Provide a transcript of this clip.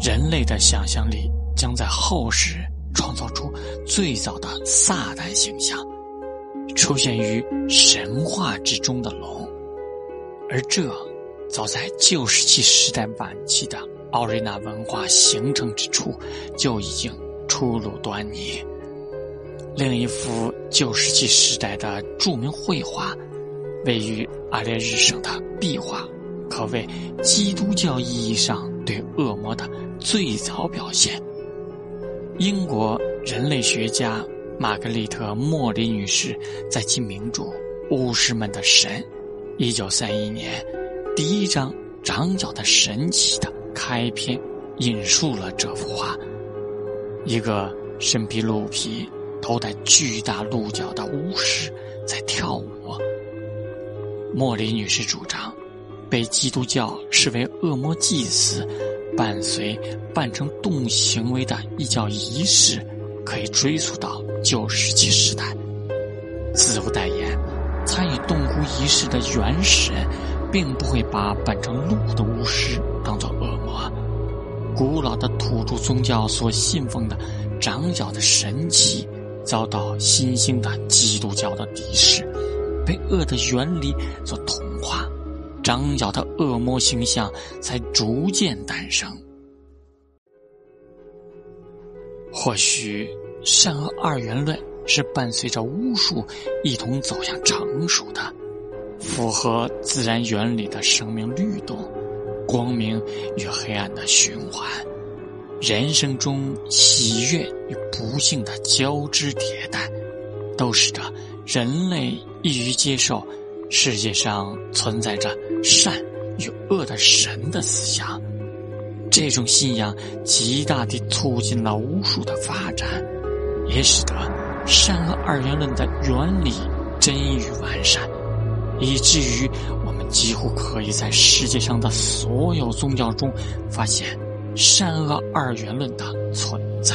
人类的想象力将在后世创造出最早的撒旦形象，出现于神话之中的龙，而这早在旧石器时代晚期的奥瑞纳文化形成之初就已经初露端倪。另一幅旧石器时代的著名绘画，位于阿列日省的壁画，可谓基督教意义上对恶魔的最早表现。英国人类学家玛格丽特·莫里女士在其名著《巫师们的神》（1931 年）第一章“长角的神奇”的开篇，引述了这幅画：一个身披鹿皮。头戴巨大鹿角的巫师在跳舞。莫里女士主张，被基督教视为恶魔祭祀、伴随扮成动物行为的异教仪式，可以追溯到旧石器时代。自有代言，参与动物仪式的原始人，并不会把扮成鹿的巫师当作恶魔。古老的土著宗教所信奉的长角的神奇。遭到新兴的基督教的敌视，被恶的原理所同化，长角的恶魔形象才逐渐诞生。或许善恶二元论是伴随着巫术一同走向成熟的，符合自然原理的生命律动，光明与黑暗的循环。人生中喜悦与不幸的交织迭代，都使得人类易于接受世界上存在着善与恶的神的思想。这种信仰极大地促进了巫术的发展，也使得善恶二元论的原理臻于完善，以至于我们几乎可以在世界上的所有宗教中发现。善恶二元论的存在。